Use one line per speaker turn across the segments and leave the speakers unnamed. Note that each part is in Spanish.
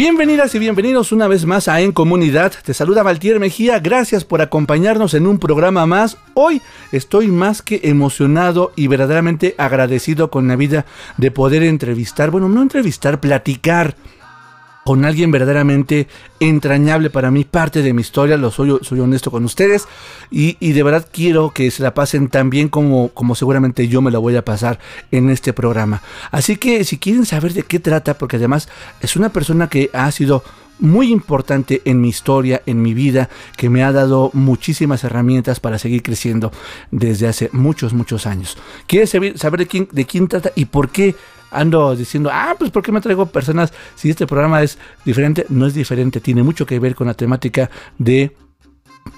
Bienvenidas y bienvenidos una vez más a En Comunidad. Te saluda Valtier Mejía. Gracias por acompañarnos en un programa más. Hoy estoy más que emocionado y verdaderamente agradecido con la vida de poder entrevistar, bueno, no entrevistar, platicar con alguien verdaderamente entrañable para mí, parte de mi historia, lo soy, soy honesto con ustedes y, de verdad quiero que se la pasen tan bien como, como seguramente yo me la voy a pasar en este programa. Así que si quieren saber de qué trata, porque además es una persona que ha sido muy importante en mi historia, en mi vida, que me ha dado muchísimas herramientas para seguir creciendo desde hace muchos, muchos años. ¿Quieres saber de, quién, de quién trata y por qué ando diciendo, ah, pues ¿por qué me traigo personas si este programa es diferente? No es diferente, tiene mucho que ver con la temática de,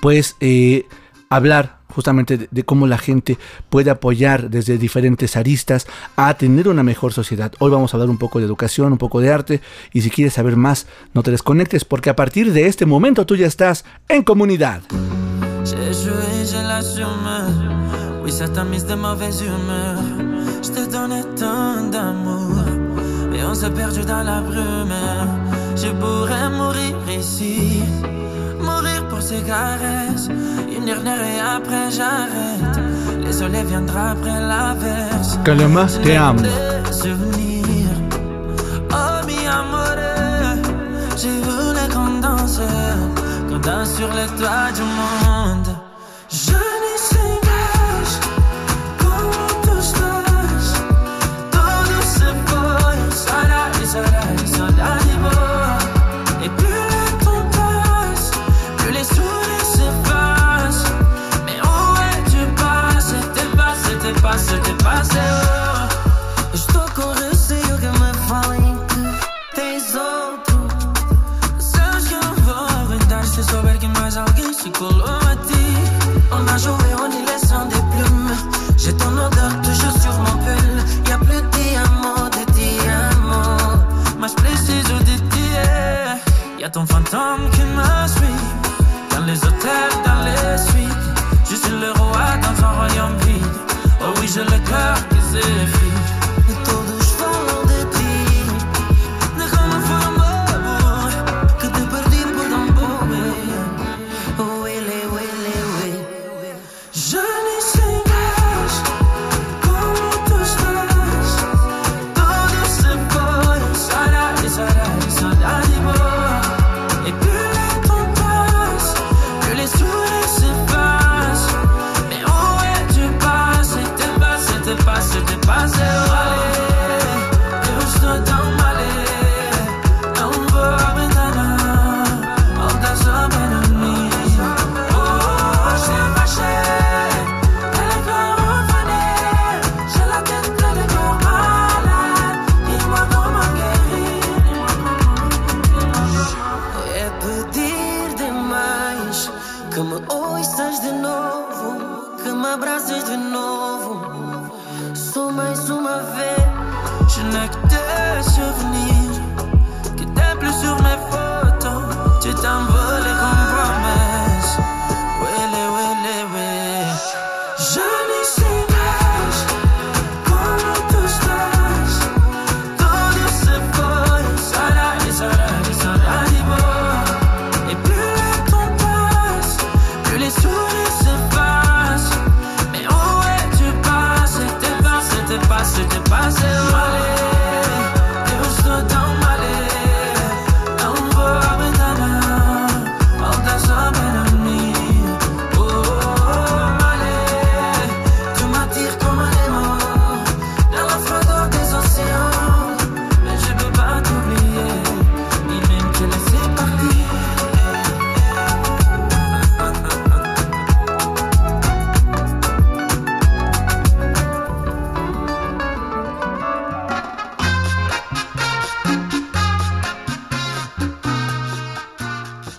pues, eh, hablar justamente de, cómo la gente puede apoyar desde diferentes aristas a tener una mejor sociedad. Hoy vamos a hablar un poco de educación, un poco de arte y si quieres saber más, no te desconectes porque a partir de este momento tú ya estás en comunidad.
Te donnais tant d'amour Et on s'est perdu dans la brume Je pourrais mourir ici Mourir pour ces caresses. Une dernière et après j'arrête. Le soleil viendra après l'averse.
Calma, te amo
Oh mi amore Je voulais qu'on danse. Qu'on danse sur les toits du monde. Je Et plus le temps passe, plus les sourires s'effacent. Mais où es-tu passé? Passé, passé, passé. Oh. Que me falem que se colou a ti. On a joué, on y laissant des plumes. J'ai ton odeur toujours sur. Fantôme qui me suit. Dans les hôtels, dans les suites. Je suis le roi dans un royaume vide. Oh oui, j'ai le cœur qui s'effrite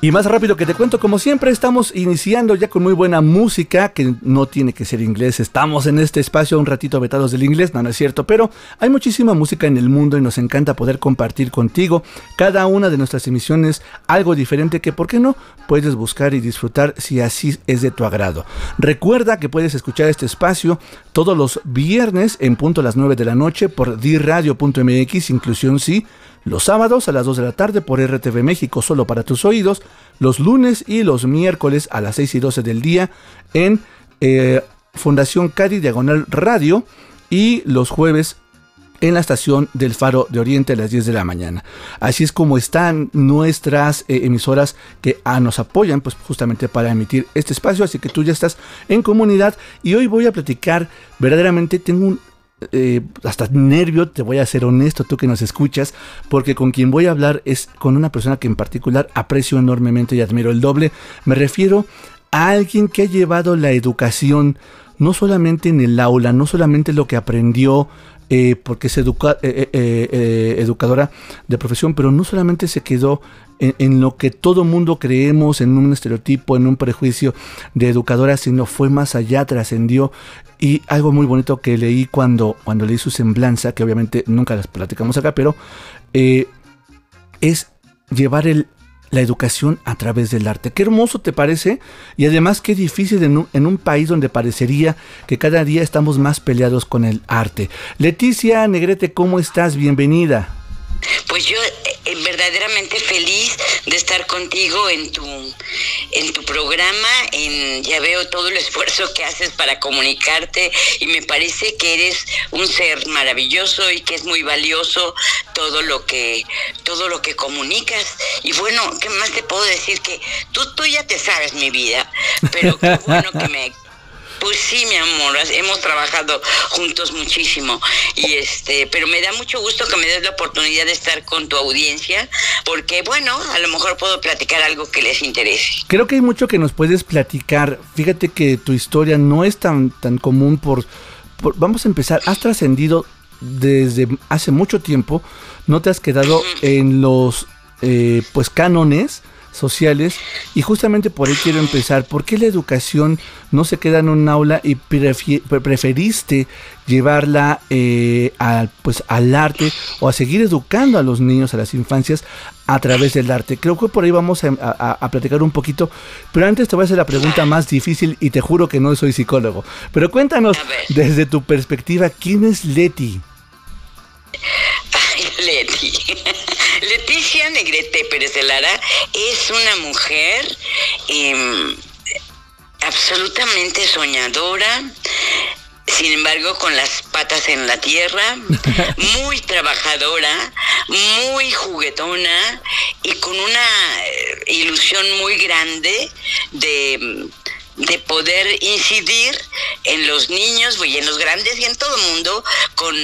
Y más rápido que te cuento, como siempre estamos iniciando ya con muy buena música, que no tiene que ser inglés, estamos en este espacio un ratito vetados del inglés, no, no es cierto, pero hay muchísima música en el mundo y nos encanta poder compartir contigo cada una de nuestras emisiones algo diferente que, ¿por qué no? Puedes buscar y disfrutar si así es de tu agrado. Recuerda que puedes escuchar este espacio todos los viernes en punto a las 9 de la noche por diradio.mx, inclusión sí los sábados a las 2 de la tarde por RTV México solo para tus oídos, los lunes y los miércoles a las 6 y 12 del día en eh, Fundación Cadi Diagonal Radio y los jueves en la estación del Faro de Oriente a las 10 de la mañana. Así es como están nuestras eh, emisoras que ah, nos apoyan pues justamente para emitir este espacio, así que tú ya estás en comunidad y hoy voy a platicar verdaderamente tengo un eh, hasta nervio, te voy a ser honesto, tú que nos escuchas, porque con quien voy a hablar es con una persona que en particular aprecio enormemente y admiro el doble. Me refiero a alguien que ha llevado la educación no solamente en el aula, no solamente lo que aprendió, eh, porque es eh, educadora de profesión, pero no solamente se quedó en, lo que todo mundo creemos, en un estereotipo, en un prejuicio de educadora, sino fue más allá, trascendió. Y algo muy bonito que leí cuando, cuando leí su semblanza, que obviamente nunca las platicamos acá, pero eh, es llevar la educación a través del arte. Qué hermoso te parece y además qué difícil en un, en un, país donde parecería que cada día estamos más peleados con el arte. Leticia Negrete, ¿cómo estás? Bienvenida.
Verdaderamente feliz de estar contigo en tu en tu programa, en ya veo todo el esfuerzo que haces para comunicarte y me parece que eres un ser maravilloso y que es muy valioso todo lo que todo lo que comunicas. Y bueno, ¿qué más te puedo decir que tú tú ya te sabes mi vida, pero qué bueno que me pues sí, mi amor, hemos trabajado juntos muchísimo y este, pero me da mucho gusto que me des la oportunidad de estar con tu audiencia porque bueno, a lo mejor puedo platicar algo que les interese.
Creo que hay mucho que nos puedes platicar. Fíjate que tu historia no es tan tan común por, vamos a empezar, has trascendido desde hace mucho tiempo, no te has quedado en los eh, pues cánones sociales y justamente por ahí quiero empezar. ¿Por qué la educación no se queda en un aula y preferiste llevarla eh, pues, al arte o a seguir educando a los niños, a las infancias a través del arte? Creo que por ahí vamos a, platicar un poquito, pero antes te voy a hacer la pregunta más difícil y te juro que no soy psicólogo. Pero cuéntanos desde tu perspectiva, ¿quién es Leti?
Leti. Leticia Negrete Pérez de Lara es una mujer em, absolutamente soñadora, sin embargo con las patas en la tierra, muy trabajadora, muy juguetona y con una eh, ilusión muy grande de de poder incidir en los niños y en los grandes y en todo el mundo con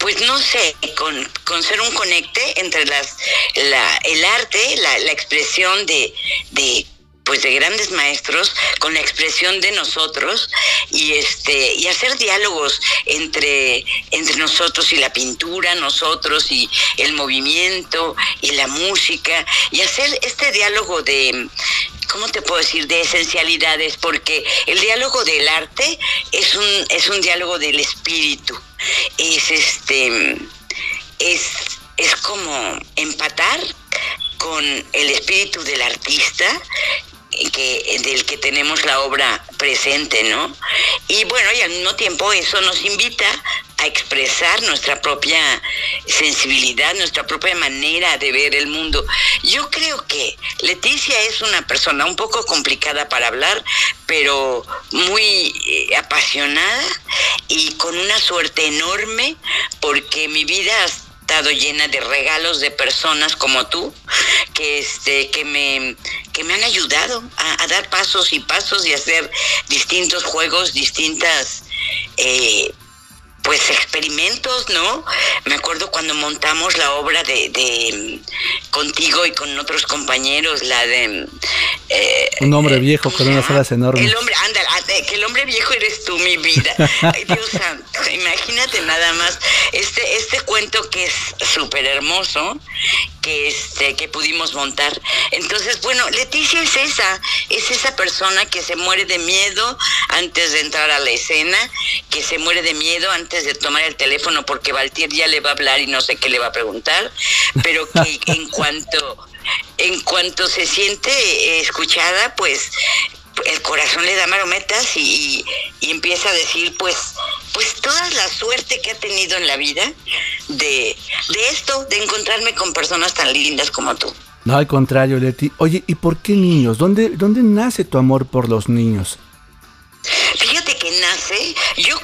pues no sé, con, con ser un conecte entre las, la, el arte, la, la expresión de, de pues de grandes maestros con la expresión de nosotros y este y hacer diálogos entre entre nosotros y la pintura, nosotros y el movimiento y la música y hacer este diálogo de ¿cómo te puedo decir? de esencialidades porque el diálogo del arte es un es un diálogo del espíritu es este es, es como empatar con el espíritu del artista que, del que tenemos la obra presente, ¿no? Y bueno, y al mismo tiempo eso nos invita a expresar nuestra propia sensibilidad, nuestra propia manera de ver el mundo. Yo creo que Leticia es una persona un poco complicada para hablar, pero muy eh, apasionada y con una suerte enorme porque mi vida estado llena de regalos de personas como tú, que, este, que, me, que me han ayudado a, dar pasos y pasos y hacer distintos juegos, distintas... Eh, pues experimentos, ¿no? Me acuerdo cuando montamos la obra de, de contigo y con otros compañeros, la de
eh, un hombre viejo con unas alas enormes.
El hombre, anda, que el hombre viejo eres tú, mi vida. Ay, Dios santo, imagínate nada más este este cuento que es súper hermoso que este que pudimos montar. Entonces, bueno, Leticia es esa, es esa persona que se muere de miedo antes de entrar a la escena, que se muere de miedo antes de tomar el teléfono porque Valtier ya le va a hablar y no sé qué le va a preguntar, pero que en cuanto en cuanto se siente escuchada, pues el corazón le da marometas y, y, empieza a decir, pues, pues toda la suerte que ha tenido en la vida de, de esto, de encontrarme con personas tan lindas como tú.
No, al contrario, Leti. Oye, ¿y por qué niños? ¿Dónde, dónde nace tu amor por los niños?
Fíjate que nace, yo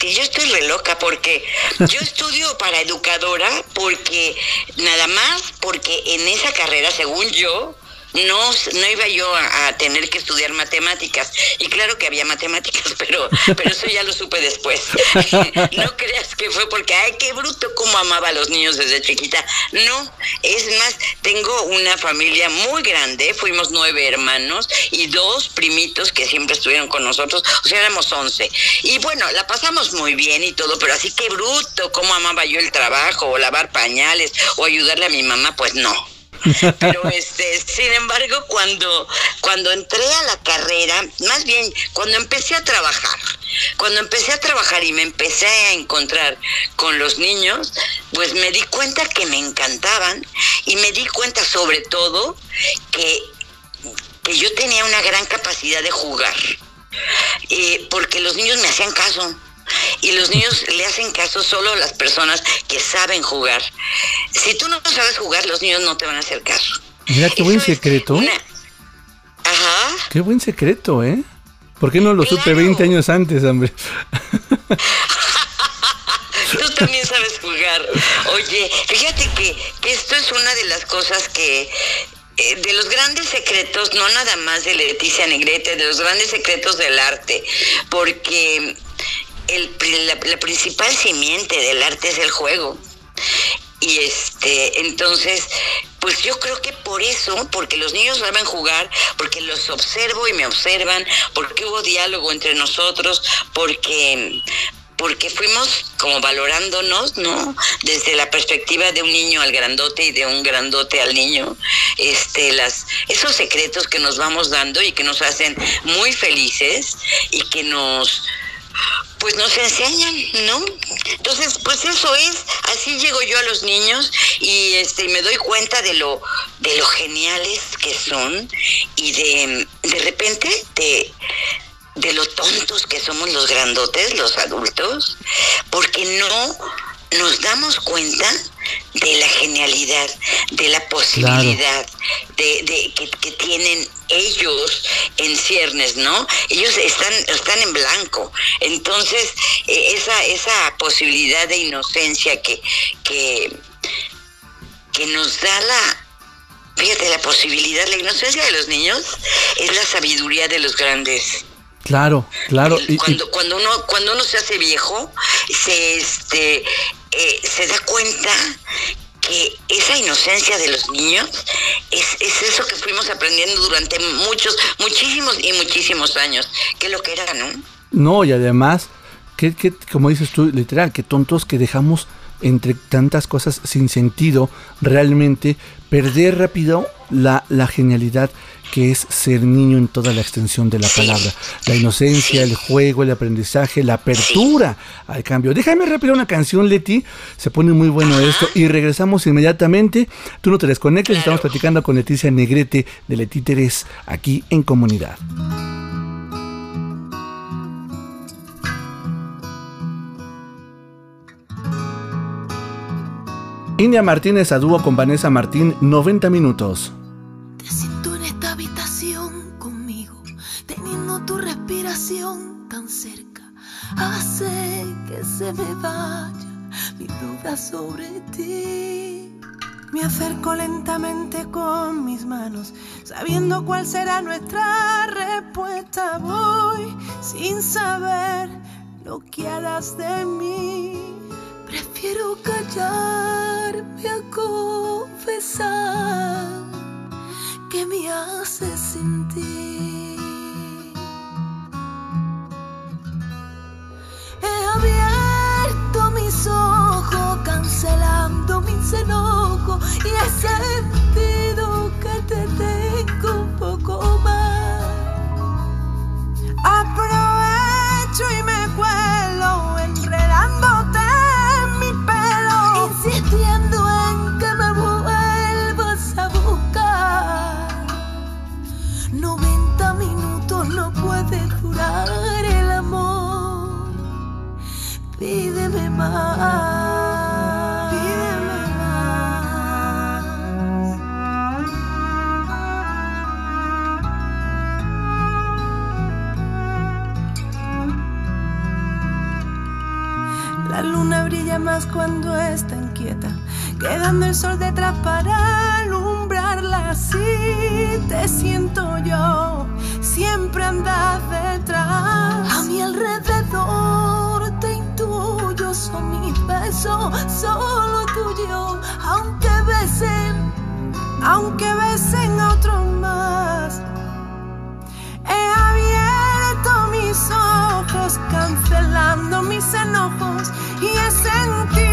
que, yo estoy re loca porque yo estudio para educadora porque nada más porque en esa carrera, según yo, no, no iba yo a, tener que estudiar matemáticas. Y claro que había matemáticas, pero, pero eso ya lo supe después. no creas que fue porque, ay, qué bruto, cómo amaba a los niños desde chiquita. No, es más, tengo una familia muy grande, fuimos nueve hermanos y dos primitos que siempre estuvieron con nosotros, o sea, éramos once. Y bueno, la pasamos muy bien y todo, pero así que bruto, cómo amaba yo el trabajo, o lavar pañales, o ayudarle a mi mamá, pues no. Pero este, sin embargo, cuando, cuando entré a la carrera, más bien cuando empecé a trabajar, cuando empecé a trabajar y me empecé a encontrar con los niños, pues me di cuenta que me encantaban y me di cuenta sobre todo que, que yo tenía una gran capacidad de jugar, eh, porque los niños me hacían caso y los niños le hacen caso solo a las personas que saben jugar. Si tú no sabes jugar, los niños no te van a hacer caso.
Mira qué buen secreto. Ajá. Qué buen secreto, ¿eh? ¿Por qué no lo supe 20 años antes, hombre?
Tú también sabes jugar. Oye, fíjate que, que esto es una de las cosas que eh, de los grandes secretos, no nada más de Leticia Negrete, de los grandes secretos del arte, porque el, la, principal simiente del arte es el juego. Y este, entonces, pues yo creo que por eso, porque los niños saben jugar, porque los observo y me observan, porque hubo diálogo entre nosotros, porque porque fuimos como valorándonos, ¿no? Desde la perspectiva de un niño al grandote y de un grandote al niño, este, las, esos secretos que nos vamos dando y que nos hacen muy felices y que nos, pues nos enseñan, ¿no? Entonces, pues eso es, así llego yo a los niños y este me doy cuenta de lo de lo geniales que son y de de repente de de lo tontos que somos los grandotes, los adultos, porque no nos damos cuenta de la genialidad, de la posibilidad de, que, tienen ellos en ciernes, ¿no? Ellos están, están en blanco. Entonces, eh, esa, esa posibilidad de inocencia que, que, que nos da la, fíjate, la posibilidad, la inocencia de los niños es la sabiduría de los grandes.
Claro, claro.
Cuando, cuando uno cuando uno se hace viejo, se este eh, se da cuenta que esa inocencia de los niños es, es, eso que fuimos aprendiendo durante muchos, muchísimos y muchísimos años, que lo que era, ¿no?
No, y además, que, que, como dices tú, literal, que tontos que dejamos entre tantas cosas sin sentido, realmente perder rápido la, la genialidad que es ser niño en toda la extensión de la palabra. La inocencia, el juego, el aprendizaje, la apertura al cambio. Déjame rápido una canción, Leti. Se pone muy bueno esto y regresamos inmediatamente. Tú no te desconectes, estamos platicando con Leticia Negrete de Leti Teres aquí en Comunidad. India Martínez a dúo con Vanessa Martín, 90 minutos.
Me acerco lentamente con mis manos, sabiendo cuál será nuestra respuesta. Voy sin saber lo que harás de mí. Prefiero callarme a confesar que me hace sentir. Enojos y he sentido que te tengo un poco más. Aprovecho y me cuelo enredándote en mi pelo, insistiendo en que me vuelvas a buscar. 90 minutos no puede durar el amor. Pídeme más. Luna brilla más cuando está inquieta, quedando el sol detrás para alumbrarla. Así te siento yo, siempre andas detrás. A mi alrededor te intuyo, son mis besos, solo tuyo, aunque besen, aunque besen a otros más. He abierto mis ojos, cancelando mis enojos y he sentido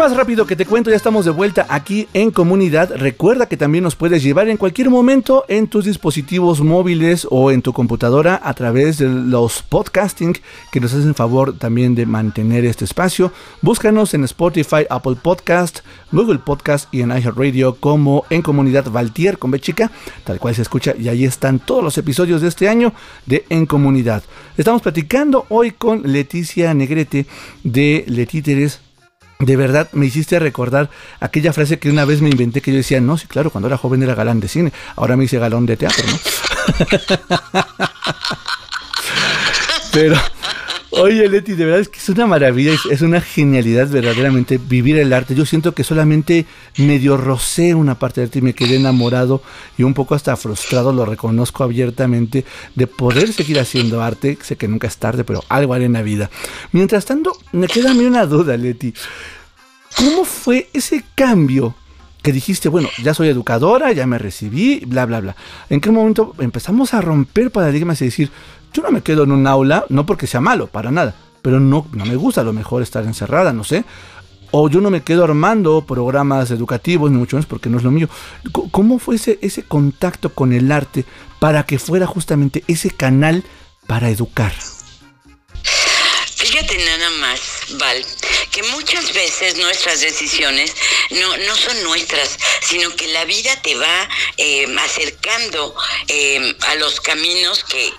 más
rápido que te cuento, ya estamos de vuelta aquí en comunidad. Recuerda que también nos puedes llevar en cualquier momento en tus dispositivos móviles o en tu computadora a través de los podcasting que nos hacen favor también de mantener este espacio. Búscanos en Spotify, Apple Podcast, Google Podcast y en iHeartRadio como en comunidad Valtier con B chica, tal cual se escucha y ahí están todos los episodios de este año de En Comunidad. Estamos platicando hoy con Leticia Negrete de Letíteres de verdad me hiciste recordar aquella frase que una vez me inventé que yo decía, no, sí, claro, cuando era joven era galán de cine, ahora me hice galán de teatro, ¿no? Pero, oye Leti, de verdad es que es una maravilla, es, una genialidad verdaderamente vivir el arte. Yo siento que solamente medio rocé una parte del arte y me quedé enamorado y un poco hasta frustrado, lo reconozco abiertamente, de poder seguir haciendo arte. Sé que nunca es tarde, pero algo haré en la vida. Mientras tanto, me queda a mí una duda, Leti. ¿Cómo fue ese cambio que dijiste, bueno, ya soy educadora, ya me recibí, bla, bla, bla? ¿En qué momento empezamos a romper paradigmas y decir, yo no me quedo en un aula, no porque sea malo, para nada, pero no, no me gusta a lo mejor estar encerrada, no sé? O yo no me quedo armando programas educativos, ni mucho menos porque no es lo mío. ¿Cómo fue ese, ese contacto con el arte para que fuera justamente ese canal para educar?
Fíjate nada más, Val, que muchas veces nuestras decisiones no, no son nuestras, sino que la vida te va eh, acercando eh, a los caminos que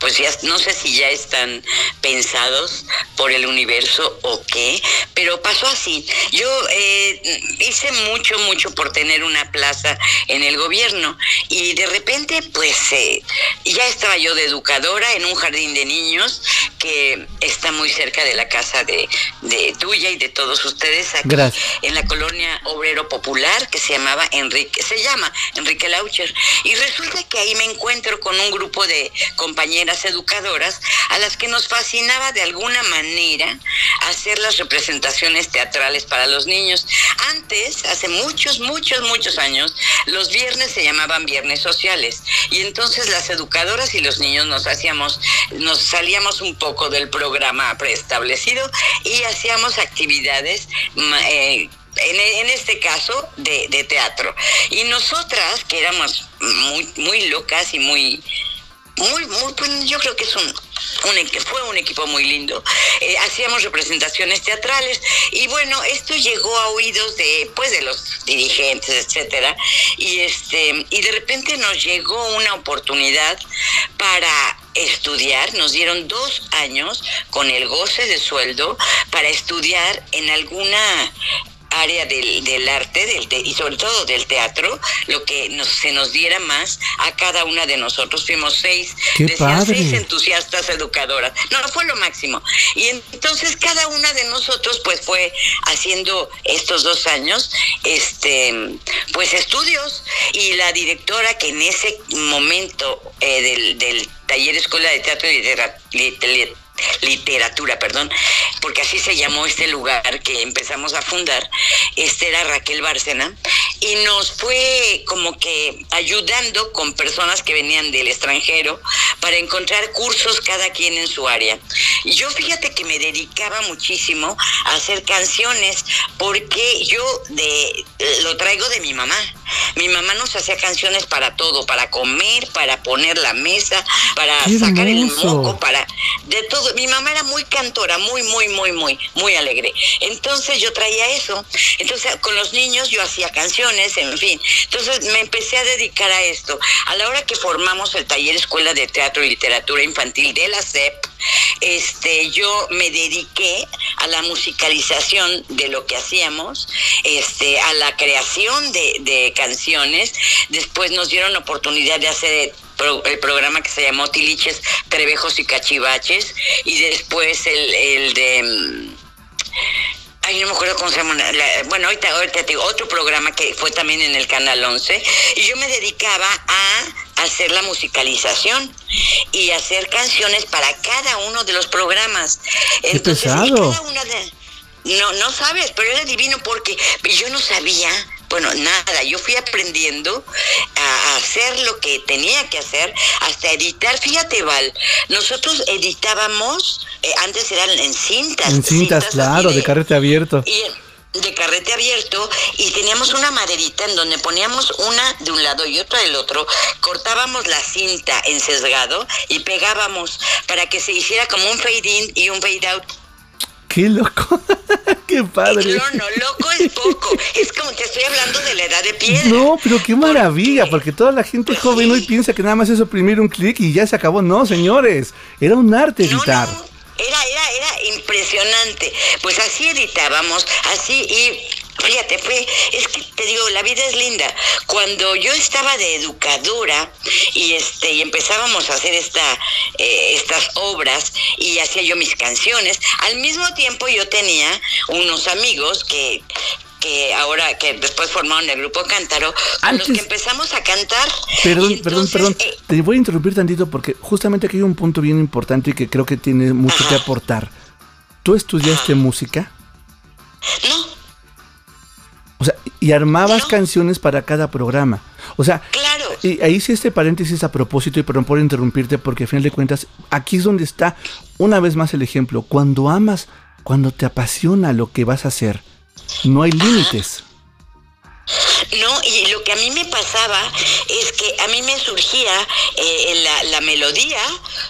pues ya no sé si ya están pensados por el universo o qué, pero pasó así. Yo eh, hice mucho, mucho por tener una plaza en el gobierno y de repente pues eh, ya estaba yo de educadora en un jardín de niños que está muy cerca de la casa de, de tuya y de todos ustedes aquí
Gracias.
en la colonia obrero popular que se llamaba Enrique, se llama Enrique Laucher. Y resulta que ahí me encuentro con un grupo de compañeras educadoras a las que nos fascinaba de alguna manera hacer las representaciones teatrales para los niños. Antes, hace muchos, muchos, muchos años, los viernes se llamaban viernes sociales. Y entonces las educadoras y los niños nos hacíamos, nos salíamos un poco del programa preestablecido y hacíamos actividades eh, en, en este caso de, de teatro. Y nosotras, que éramos muy, muy locas y muy, muy, muy, yo creo que es un, un fue un equipo muy lindo. Eh, hacíamos representaciones teatrales y bueno, esto llegó a oídos de, pues, de los dirigentes, etcétera. Y este, y de repente nos llegó una oportunidad para estudiar, nos dieron dos años con el goce de sueldo para estudiar en alguna área del, del arte del te- y sobre todo del teatro, lo que nos, se nos diera más a cada una de nosotros. Fuimos seis, seis entusiastas educadoras. No, fue lo máximo. Y entonces cada una de nosotros pues fue haciendo estos dos años, este, pues estudios. Y la directora que en ese momento eh, del, del taller Escuela de Teatro y Litera- Lit- literatura, perdón, porque así se llamó este lugar que empezamos a fundar, este era Raquel Bárcena, y nos fue como que ayudando con personas que venían del extranjero para encontrar cursos cada quien en su área. Y yo fíjate que me dedicaba muchísimo a hacer canciones porque yo de lo traigo de mi mamá. Mi mamá nos hacía canciones para todo, para comer, para poner la mesa, para
¡Qué
sacar el moco, para de todo. Mi mamá era muy cantora, muy, muy, muy, muy, muy alegre. Entonces yo traía eso. Entonces con los niños yo hacía canciones, en fin. Entonces me empecé a dedicar a esto. A la hora que formamos el taller Escuela de Teatro y Literatura Infantil de la SEP, este, yo me dediqué a la musicalización de lo que hacíamos, este, a la creación de, de canciones. Después nos dieron oportunidad de hacer el programa que se llamó Tiliches, Trevejos y Cachivaches, y después el, el de... Ay, no me acuerdo cómo se llama. la- bueno, ahorita, ahorita te digo, otro programa que fue también en el Canal 11. Y yo me dedicaba a hacer la musicalización y hacer canciones para cada uno de los programas.
¡Qué
y
pesado!
cada una de- no, no sabes, pero era divino porque yo no sabía, bueno, nada, yo fui aprendiendo a, hacer lo que tenía que hacer, hasta editar. Fíjate, Val, nosotros editábamos, eh, antes eran en cintas.
En cintas, claro, de carrete abierto.
y de carrete abierto y teníamos una maderita en donde poníamos una de un lado y otra del otro, cortábamos la cinta en sesgado y pegábamos para que se hiciera como un fade in y un fade out.
¡Qué loco! ¡Qué padre!
No, no, loco es poco. Es como te estoy hablando de la edad de piedra.
No, pero qué maravilla,
Porque-
porque toda la gente
Pues
joven
sí.
hoy piensa que nada más es oprimir un clic y ya se acabó. No, señores, era un arte
No,
editar.
no, era, era, era impresionante. Pues así editábamos, así y fíjate, fue, es que te digo, la vida es linda. Cuando yo estaba de educadora y este y empezábamos a hacer esta eh, estas obras y hacía yo mis canciones, al mismo tiempo yo tenía unos amigos que que ahora que después formaron el grupo Cántaro, con los que empezamos a cantar.
Perdón, perdón, perdón.
eh,
Te voy a interrumpir tantito porque justamente aquí hay un punto bien importante y que creo que tiene mucho que aportar. ¿Tú estudiaste música?
no,
O sea, y armabas
No.
canciones para cada programa. O sea,
claro.
y ahí sí este paréntesis a propósito y perdón por interrumpirte porque al final de cuentas aquí es donde está una vez más el ejemplo. Cuando amas, cuando te apasiona lo que vas a hacer, no hay límites.
No, y lo que a mí me pasaba es que a mí me surgía eh, la, la melodía,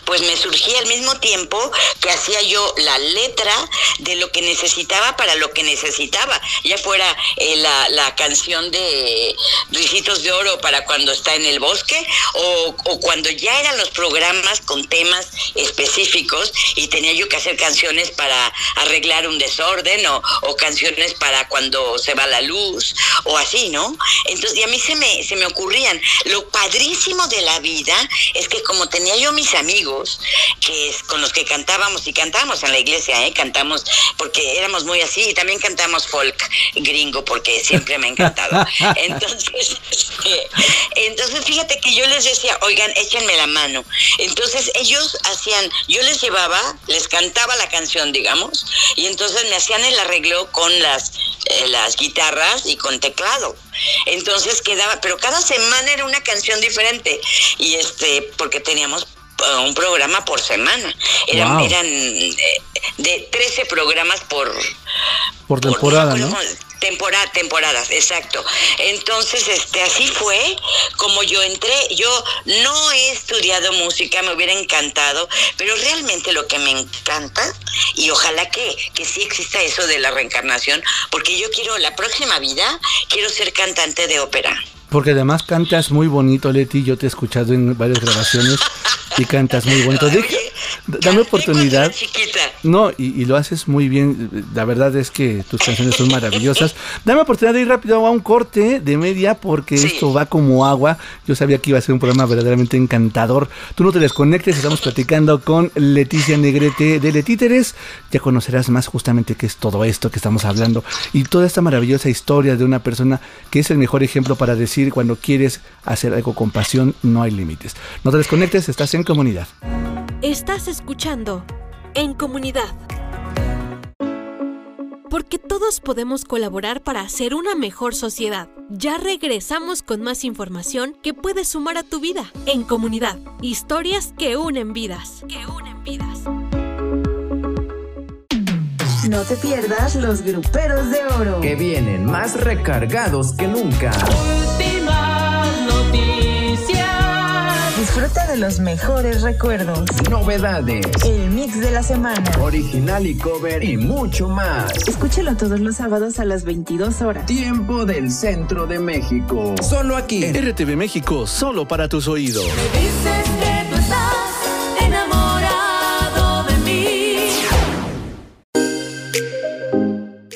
pues me surgía al mismo tiempo que hacía yo la letra de lo que necesitaba para lo que necesitaba, ya fuera eh, la, la canción de Ricitos de Oro para cuando está en el bosque o, o cuando ya eran los programas con temas específicos y tenía yo que hacer canciones para arreglar un desorden o, o canciones para cuando se va la luz o así, ¿no? ¿No? Entonces, y a mí se me, se me ocurrían. Lo padrísimo de la vida es que como tenía yo mis amigos, que es con los que cantábamos, y cantábamos en la iglesia, ¿eh? Cantamos, porque éramos muy así, y también cantamos folk gringo, porque siempre me ha encantado. Entonces, este, entonces fíjate que yo les decía, oigan, échenme la mano. Entonces ellos hacían, yo les llevaba, les cantaba la canción, digamos, y entonces me hacían el arreglo con las, eh, las guitarras y con teclado. Entonces quedaba, pero cada semana era una canción diferente. Y este, porque teníamos eh, un programa por semana. Eran,
Wow.
eran eh, de 13 programas por,
Por temporada,
por-
¿no?
Temporada, temporadas, exacto. Entonces, este, así fue como yo entré. Yo no he estudiado música, me hubiera encantado, pero realmente lo que me encanta, y ojalá que, que sí exista eso de la reencarnación, porque yo quiero, la próxima vida, quiero ser cantante de ópera.
Porque además cantas muy bonito, Leti. Yo te he escuchado en varias grabaciones y cantas muy bonito.
Oye,
dame oportunidad. No, y, y lo haces muy bien. La verdad es que tus canciones son maravillosas. Dame oportunidad de ir rápido a un corte de media porque
Sí.
esto va como agua. Yo sabía que iba a ser un programa verdaderamente encantador. Tú no te desconectes, estamos platicando con Leticia Negrete de Letíteres. Ya conocerás más justamente qué es todo esto que estamos hablando y toda esta maravillosa historia de una persona que es el mejor ejemplo para decir cuando quieres hacer algo con pasión, no hay límites. No te desconectes, estás en comunidad.
Estás escuchando En Comunidad. Porque todos podemos colaborar para hacer una mejor sociedad. Ya regresamos con más información que puedes sumar a tu vida. En Comunidad. Historias que unen vidas. Que unen vidas.
No te pierdas los gruperos de oro.
que vienen más recargados que nunca.
Disfruta de los mejores recuerdos.
Novedades,
El mix de la semana.
original y cover y mucho más.
Escúchalo todos los sábados a las 22 horas.
Tiempo del centro de México. Solo aquí.
En RTV México, solo para tus oídos.
Dices que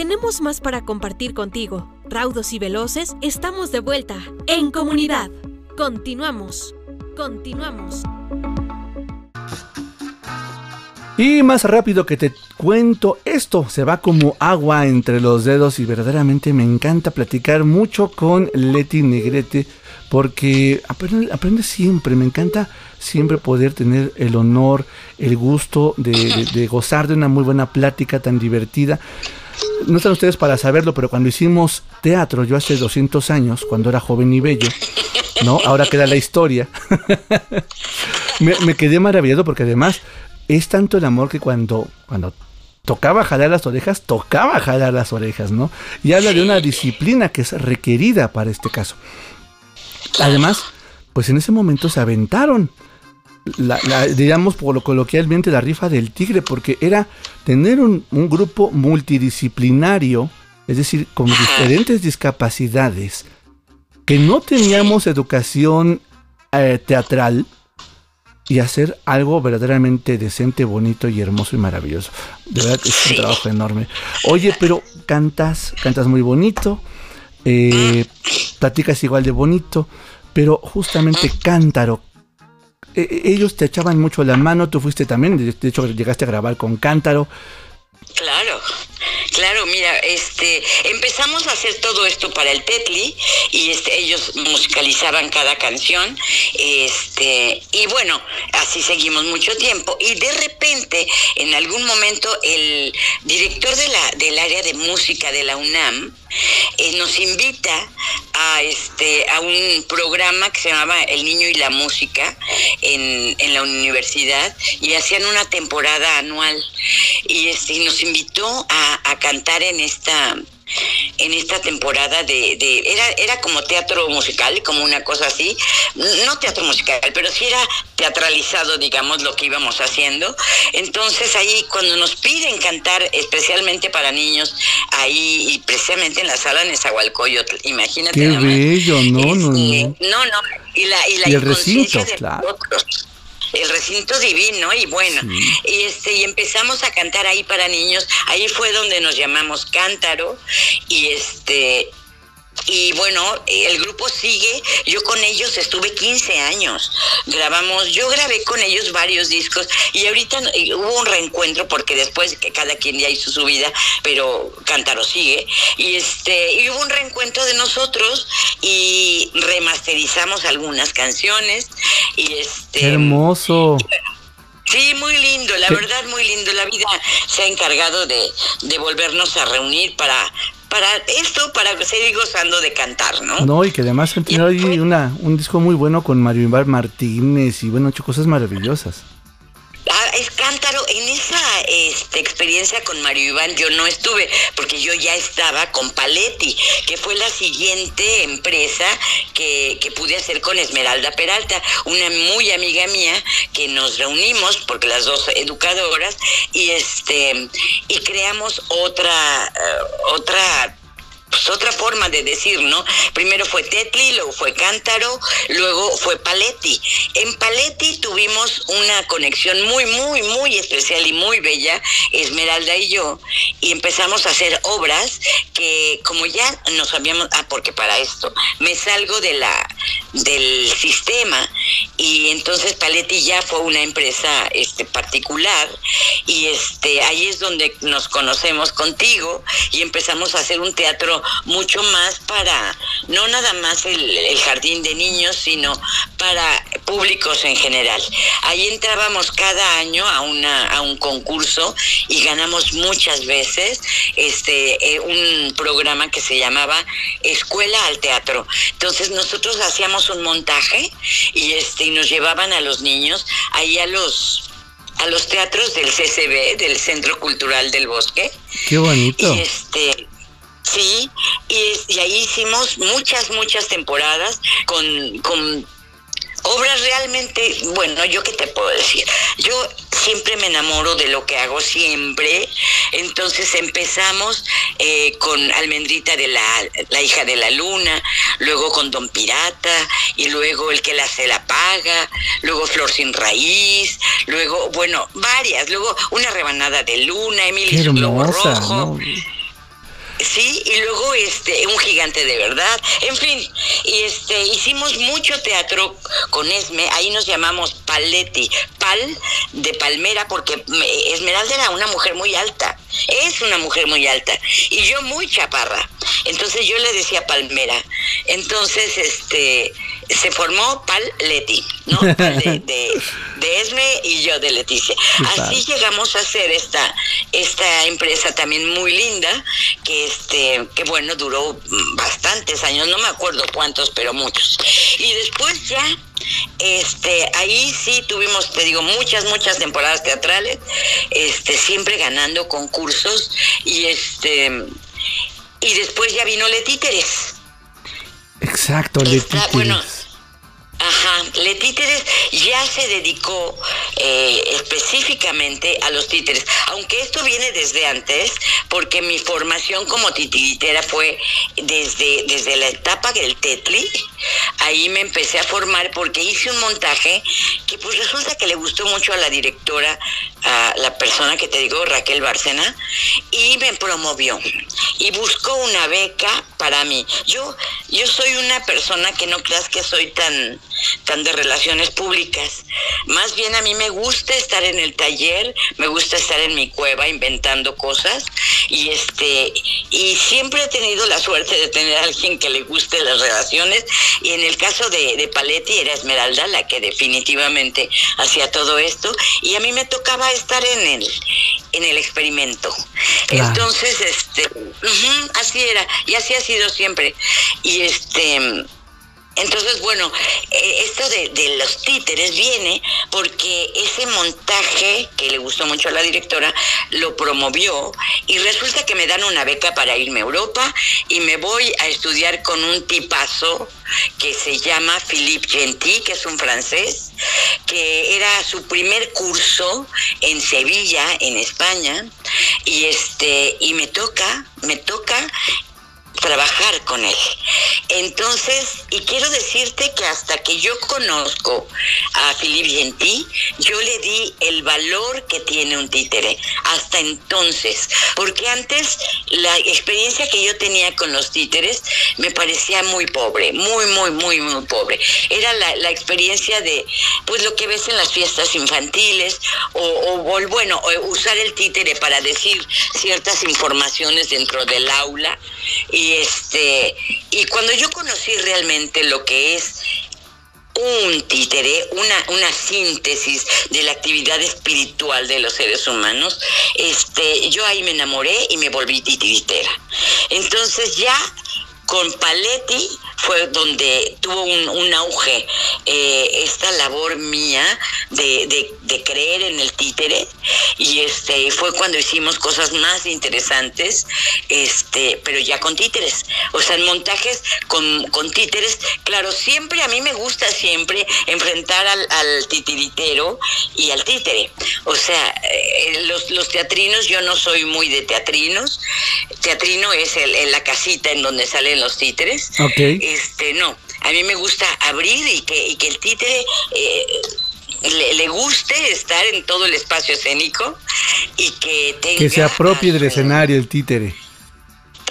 Tenemos más para compartir contigo. Raudos y veloces, estamos de vuelta en comunidad. Continuamos. Continuamos.
Y más rápido que te cuento, esto se va como agua entre los dedos y verdaderamente me encanta platicar mucho con Leti Negrete porque aprende, siempre, me encanta siempre poder tener el honor, el gusto de gozar de una muy buena plática tan divertida. No están ustedes para saberlo, pero cuando hicimos teatro, yo hace 200 años, cuando era joven y bello, ¿no? Ahora queda la historia. me, me quedé maravillado porque además es tanto el amor que cuando, cuando tocaba jalar las orejas, tocaba jalar las orejas, ¿no? Y habla de una disciplina que es requerida para este caso. Además, pues en ese momento se aventaron, la, la- digamos por lo coloquialmente, la rifa del tigre, porque era tener un, un grupo multidisciplinario, es decir, con diferentes discapacidades, que no teníamos educación eh, teatral, y hacer algo verdaderamente decente, bonito y hermoso y maravilloso. De verdad que es un trabajo enorme. Oye, pero cantas, cantas muy bonito, eh, platicas igual de bonito, pero justamente Cántaro, eh, eh, ellos te echaban mucho la mano, tú fuiste también, de, de hecho llegaste a grabar con Cántaro.
Claro, claro, mira, este, empezamos a hacer todo esto para el Tetli y este, ellos musicalizaban cada canción, este, y bueno, así seguimos mucho tiempo y de repente, en algún momento, el director de la, del área de música de la UNAM eh, nos invita a este a un programa que se llamaba El Niño y la Música en, en la universidad y hacían una temporada anual. Y este y nos invitó a, a cantar en esta en esta temporada de, de era, era como teatro musical, como una cosa así, no teatro musical, pero sí era teatralizado, digamos, lo que íbamos haciendo. Entonces ahí cuando nos piden cantar especialmente para niños, ahí y precisamente en la sala de Nezahualcóyotl, imagínate.
Qué bello, no, no,
este,
no.
No, no, y la, y la
Y el recinto,
inconsciencia de
claro.
nosotros el recinto divino y bueno y este y empezamos a cantar ahí para niños. Ahí fue donde nos llamamos cántaro y este y bueno, el grupo sigue, yo con ellos estuve 15 años, grabamos, yo grabé con ellos varios discos y ahorita eh, hubo un reencuentro porque después que cada quien ya hizo su vida, pero Cántaro sigue, y este, y hubo un reencuentro de nosotros y remasterizamos algunas canciones y este...
Qué hermoso.
Sí, muy lindo, la verdad muy lindo. La vida se ha encargado de, de volvernos a reunir para, para esto, para seguir gozando de cantar, ¿no?
No, y que además han tenido ahí una, un disco muy bueno con Mario Ibar Martínez y bueno, hecho cosas maravillosas.
Ah, es cántaro. En esa este, experiencia con Mario Iván yo no estuve, porque yo ya estaba con Paletti, que fue la siguiente empresa que, que pude hacer con Esmeralda Peralta, una muy amiga mía, que nos reunimos, porque las dos educadoras, y este y creamos otra, eh, otra pues otra forma de decir, ¿no? Primero fue Tetli, luego fue Cántaro, luego fue Paletti. En Paletti tuvimos una conexión muy, muy, muy especial y muy bella, Esmeralda y yo, y empezamos a hacer obras que como ya nos habíamos, ah, porque para esto me salgo de la del sistema entonces Paletti ya fue una empresa este particular y este ahí es donde nos conocemos contigo y empezamos a hacer un teatro mucho más para, no nada más el, jardín de niños, sino para públicos en general. Ahí entrábamos cada año a, una, a un concurso y ganamos muchas veces este, eh, un programa que se llamaba Escuela al Teatro. Entonces nosotros hacíamos un montaje y, este, y nos llevaban a los niños ahí a los a los teatros del CCB, del Centro Cultural del Bosque.
Qué bonito.
Y este, sí, y, ahí hicimos muchas, muchas temporadas con, con obras realmente, bueno, yo qué te puedo decir, yo siempre me enamoro de lo que hago siempre, entonces empezamos eh, con Almendrita de la, la hija de la luna, luego con Don Pirata, y luego El que la se la paga, luego Flor sin raíz, luego, bueno, varias, luego una rebanada de luna, Emilio rojo.
¿no?
Sí, y luego este, un gigante de verdad. En fin, y este, hicimos mucho teatro con Esme, ahí nos llamamos Paletti, Pal de Palmera, porque me- Esmeralda era una mujer muy alta, es una mujer muy alta, y yo muy chaparra. Entonces yo le decía Palmera. Entonces, este, se formó Paletti, ¿no? Pal de, de, de Esme y yo de Leticia. Así llegamos a hacer esta, esta empresa también muy linda, que este, que bueno, duró bastantes años, no me acuerdo cuántos, pero muchos. Y después ya, este, ahí sí tuvimos, te digo, muchas, muchas temporadas teatrales, este, siempre ganando concursos, y este, y después ya vino Letíteres.
Exacto,
Está-
Letitíes.
bueno, Ajá, Letíteres ya se dedicó eh, específicamente a los títeres, aunque esto viene desde antes, porque mi formación como titiritera fue desde, desde la etapa del tetli, ahí me empecé a formar porque hice un montaje que pues resulta que le gustó mucho a la directora, a la persona que te digo, Raquel Bárcena, y me promovió y buscó una beca para mí. Yo, yo soy una persona que no creas que soy tan, tan de relaciones públicas. Más bien a mí me gusta estar en el taller, me gusta estar en mi cueva inventando cosas y este y siempre he tenido la suerte de tener a alguien que le guste las relaciones y en el caso de, de Paletti era Esmeralda la que definitivamente hacía todo esto y a mí me tocaba estar en el en el experimento.
Claro.
Entonces, este, ujú, así era, y así ha sido siempre. Y este, Entonces, bueno, eh, esto de, los títeres viene porque ese montaje que le gustó mucho a la directora lo promovió y resulta que me dan una beca para irme a Europa y me voy a estudiar con un tipazo que se llama Philippe Gentil, que es un francés, que era su primer curso en Sevilla, en España, y este, y me toca, me toca trabajar con él. Entonces, y quiero decirte que hasta que yo conozco a Philippe Gentil, yo le di el valor que tiene un títere, hasta entonces, porque antes la experiencia que yo tenía con los títeres me parecía muy pobre, muy, muy, muy, muy pobre. Era la, experiencia de, pues lo que ves en las fiestas infantiles, o, bueno, usar el títere para decir ciertas informaciones dentro del aula. Y este, y cuando yo conocí realmente lo que es un títere, una, una síntesis de la actividad espiritual de los seres humanos, este, yo ahí me enamoré y me volví titiritera. Entonces ya con Paletti fue donde tuvo un, auge eh, esta labor mía de, creer en el títere y este fue cuando hicimos cosas más interesantes este pero ya con títeres. O sea en montajes con, con títeres claro siempre a mí me gusta siempre enfrentar al, al titiritero y al títere. O sea eh, los, los teatrinos yo no soy muy de teatrinos. Teatrino es el, la casita en donde salen los títeres. Este, no, a mí me gusta abrir y que, y que el títere eh, le, guste estar en todo el espacio escénico y que tenga...
Que se apropie del escenario el títere.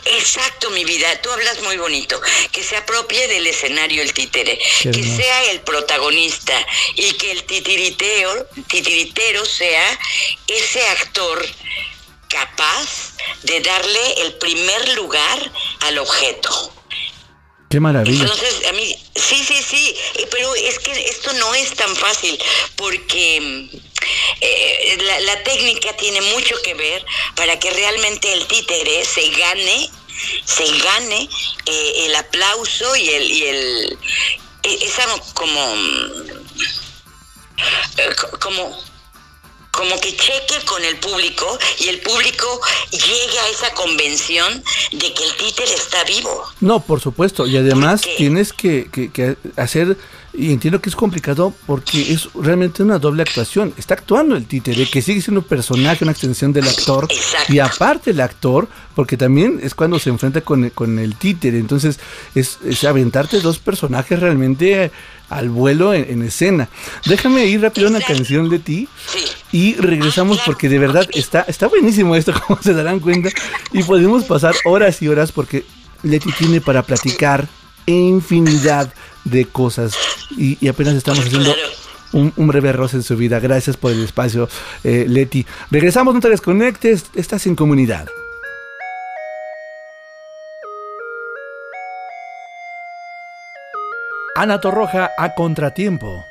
Exacto, mi vida, tú hablas muy bonito. Que se apropie del escenario el títere, que sea el protagonista y que el titiriteo, titiritero sea ese actor capaz de darle el primer lugar al objeto.
Qué maravilla.
Entonces, a mí, sí, sí, sí, eh, pero es que esto no es tan fácil porque eh, la, técnica tiene mucho que ver para que realmente el títere se gane, se gane eh, el aplauso y el, y el, e, esa como, como, como que cheque con el público y el público llegue a esa convención de que el títere está vivo.
No, por supuesto, y además tienes que, que, hacer, y entiendo que es complicado porque es realmente una doble actuación. Está actuando el títere, que sigue siendo un personaje, una extensión del actor, y aparte el actor, porque también es cuando se enfrenta con, con el títere, entonces es, es aventarte dos personajes realmente al vuelo en, escena. Déjame ir rápido una canción de ti y regresamos porque de verdad está, está buenísimo esto, como se darán cuenta, y podemos pasar horas y horas porque Leti tiene para platicar infinidad de cosas y, apenas estamos haciendo un, breve roce en su vida. Gracias por el espacio, eh, Leti. Regresamos, no te desconectes, estás en comunidad. Ana Torroja a contratiempo.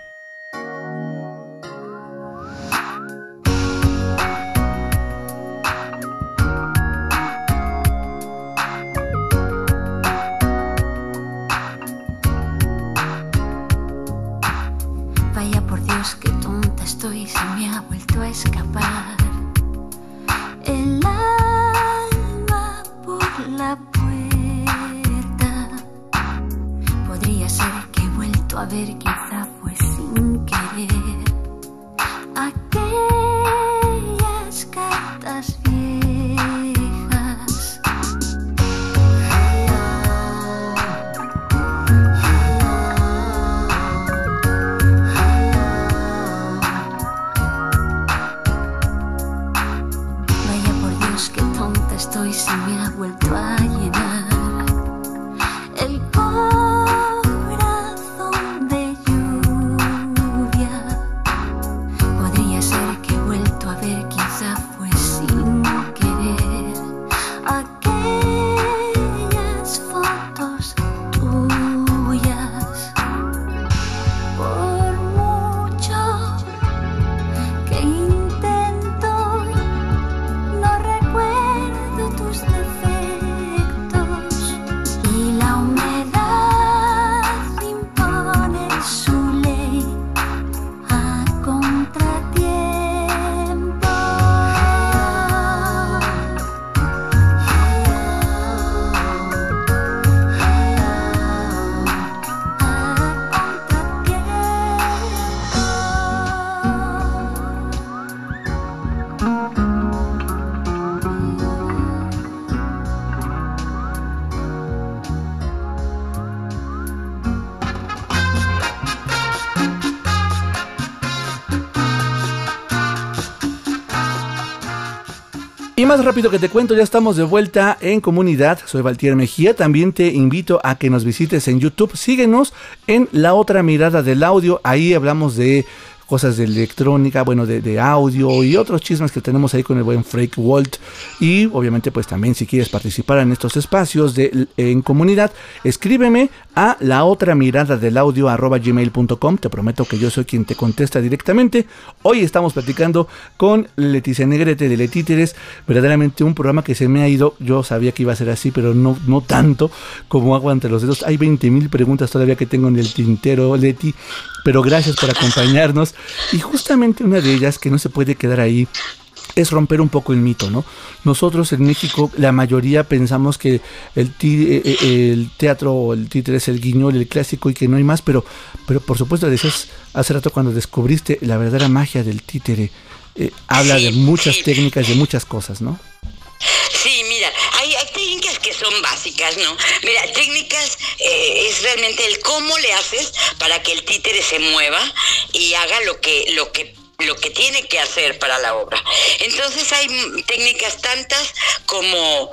Más rápido que te cuento, ya estamos de vuelta en comunidad. Soy Valtier Mejía. También te invito a que nos visites en YouTube. Síguenos en La Otra Mirada del Audio. Ahí hablamos de cosas de electrónica, bueno, de, audio y otros chismes que tenemos ahí con el buen Freak Walt. Y obviamente, pues también si quieres participar en estos espacios en comunidad, escríbeme a la otra mirada del audio arroba gmail.com. Te prometo que yo soy quien te contesta directamente. Hoy estamos platicando con Leticia Negrete de Letíteres. Verdaderamente un programa que se me ha ido. Yo sabía que iba a ser así, pero no, no tanto como agua entre los dedos. Hay 20 mil preguntas todavía que tengo en el tintero, Leti. Pero gracias por acompañarnos. Y justamente una de ellas que no se puede quedar ahí es romper un poco el mito, ¿no? Nosotros en México, la mayoría pensamos que el, eh, eh, el teatro o el títere es el guiñol, el clásico y que no hay más, pero, pero por supuesto, decías hace rato cuando descubriste la verdadera magia del títere, eh, habla de muchas técnicas, de muchas cosas, ¿no?
Sí, mira, hay, técnicas que son básicas, ¿no? Mira, técnicas es realmente el cómo le haces para que el títere se mueva y haga lo que, lo que lo que tiene que hacer para la obra. Entonces hay técnicas tantas como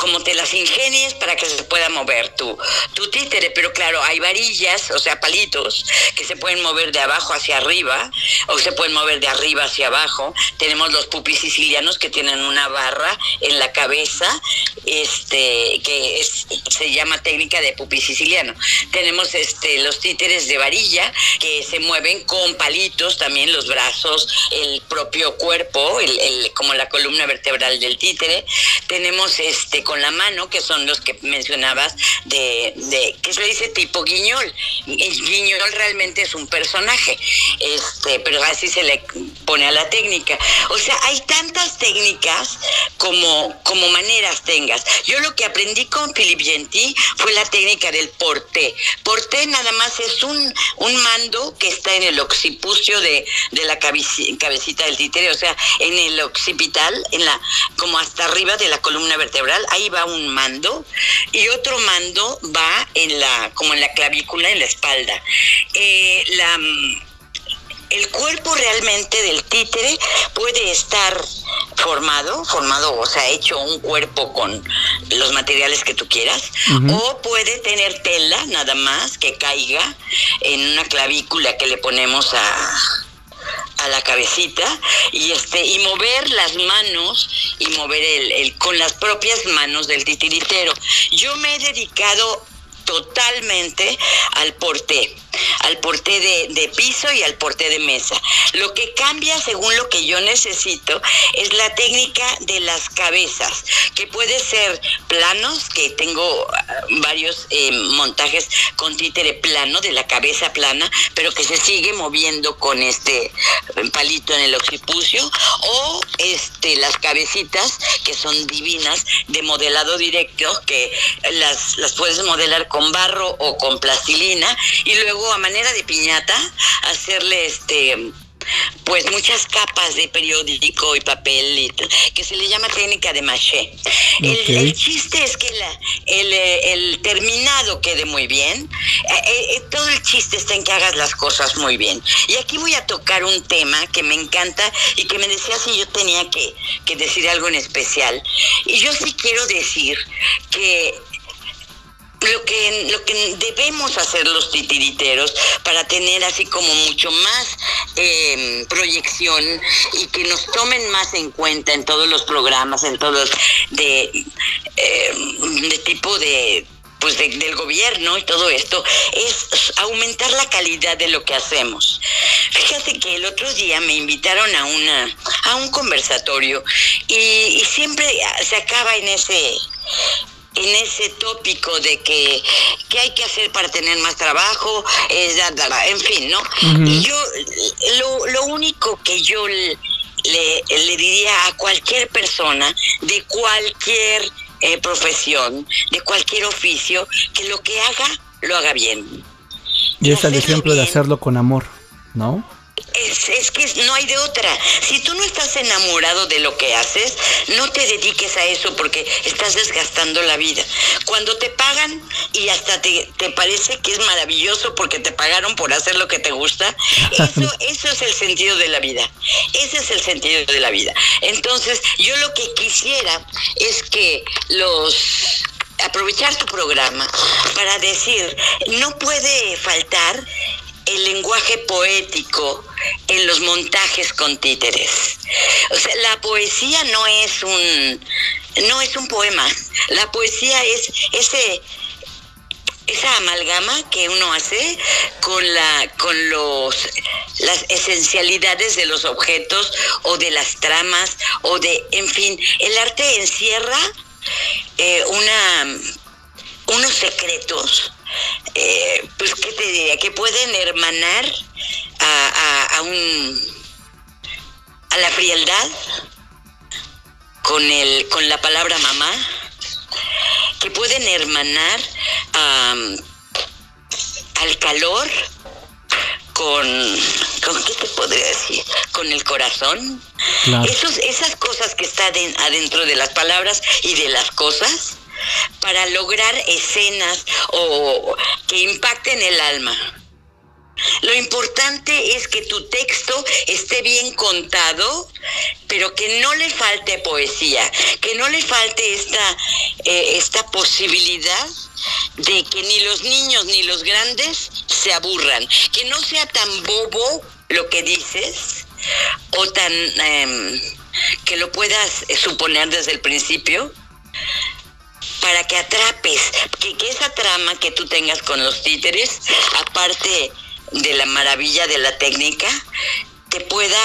como te las ingenies para que se pueda mover tu, tu títere. Pero claro, hay varillas, o sea, palitos, que se pueden mover de abajo hacia arriba o se pueden mover de arriba hacia abajo. Tenemos los pupis sicilianos que tienen una barra en la cabeza, este, que se llama técnica de pupi siciliano. Tenemos este, los títeres de varilla que se mueven con palitos, también los brazos, el propio cuerpo, el, como la columna vertebral del títere. Tenemos este con la mano, que son los que mencionabas, de, de que se dice tipo guiñol. Guiñol realmente es un personaje, este, pero así se le pone a la técnica. O sea, hay tantas técnicas como, como maneras tengas. Yo lo que aprendí con Philippe Gentil fue la técnica del porté. Porté nada más es un, un mando que está en el occipucio de, de la cabecita del títere, o sea, en el occipital, en la, como hasta arriba de la columna vertebral ahí va un mando y otro mando va en la, como en la clavícula, en la espalda. Eh, la, el cuerpo realmente del títere puede estar formado, formado, o sea, hecho un cuerpo con los materiales que tú quieras, o puede tener tela nada más que caiga en una clavícula que le ponemos a, a la cabecita y este y mover las manos y mover el, el con las propias manos del titiritero. Yo me he dedicado totalmente al porté, al porté de, piso y al porté de mesa. Lo que cambia según lo que yo necesito es la técnica de las cabezas, que puede ser planos, que tengo ah, varios eh, montajes con títere plano, de la cabeza plana, pero que se sigue moviendo con este palito en el occipucio, o este las cabecitas, que son divinas, de modelado directo, que las, las puedes modelar con con barro o con plastilina y luego a manera de piñata hacerle este pues muchas capas de periódico y papel que se le llama técnica de maché. El, chiste es que el, terminado quede muy bien. Eh, eh, todo el chiste está en que hagas las cosas muy bien. Y aquí voy a tocar un tema que me encanta y que me decía si yo tenía que, que decir algo en especial. Y yo sí quiero decir que lo que, lo que debemos hacer los titiriteros para tener así como mucho más em, proyección y que nos tomen más en cuenta en todos los programas, en todos de, em, de tipo de pues del gobierno y todo esto, es aumentar la calidad de lo que hacemos. Fíjate que el otro día me invitaron a una a un conversatorio y siempre se acaba en ese en ese tópico de que qué hay que hacer para tener más trabajo, es en fin, ¿no? Y yo lo, lo único que yo le, le, diría a cualquier persona de cualquier eh, profesión, de cualquier oficio, que lo que haga, lo haga bien.
Y es el ejemplo de hacerlo con amor, ¿no?
Es, es, que no hay de otra. Si tú no estás enamorado de lo que haces, no te dediques a eso porque estás desgastando la vida. Cuando te pagan y hasta te, te parece que es maravilloso porque te pagaron por hacer lo que te gusta, eso, eso es el sentido de la vida. Ese es el sentido de la vida. Entonces, yo lo que quisiera es que los aprovechar tu programa para decir, no puede faltar el lenguaje poético en los montajes con títeres. O sea, la poesía no es un no es un poema. La poesía es ese esa amalgama que uno hace con la con los las esencialidades de los objetos o de las tramas o de en fin el arte encierra eh, una unos secretos eh, pues qué te diría que pueden hermanar a, a, un a la frialdad con el con la palabra mamá. Que pueden hermanar al calor con, con qué te podría decir con el corazón. Esos, esas cosas que están adentro de las palabras y de las cosas para lograr escenas o que impacten el alma. Lo importante es que tu texto esté bien contado, pero que no le falte poesía, que no le falte esta, eh, esta posibilidad de que ni los niños ni los grandes se aburran, que no sea tan bobo lo que dices o tan em, que lo puedas suponer desde el principio para que atrapes, que, que esa trama que tú tengas con los títeres, aparte de la maravilla de la técnica, te pueda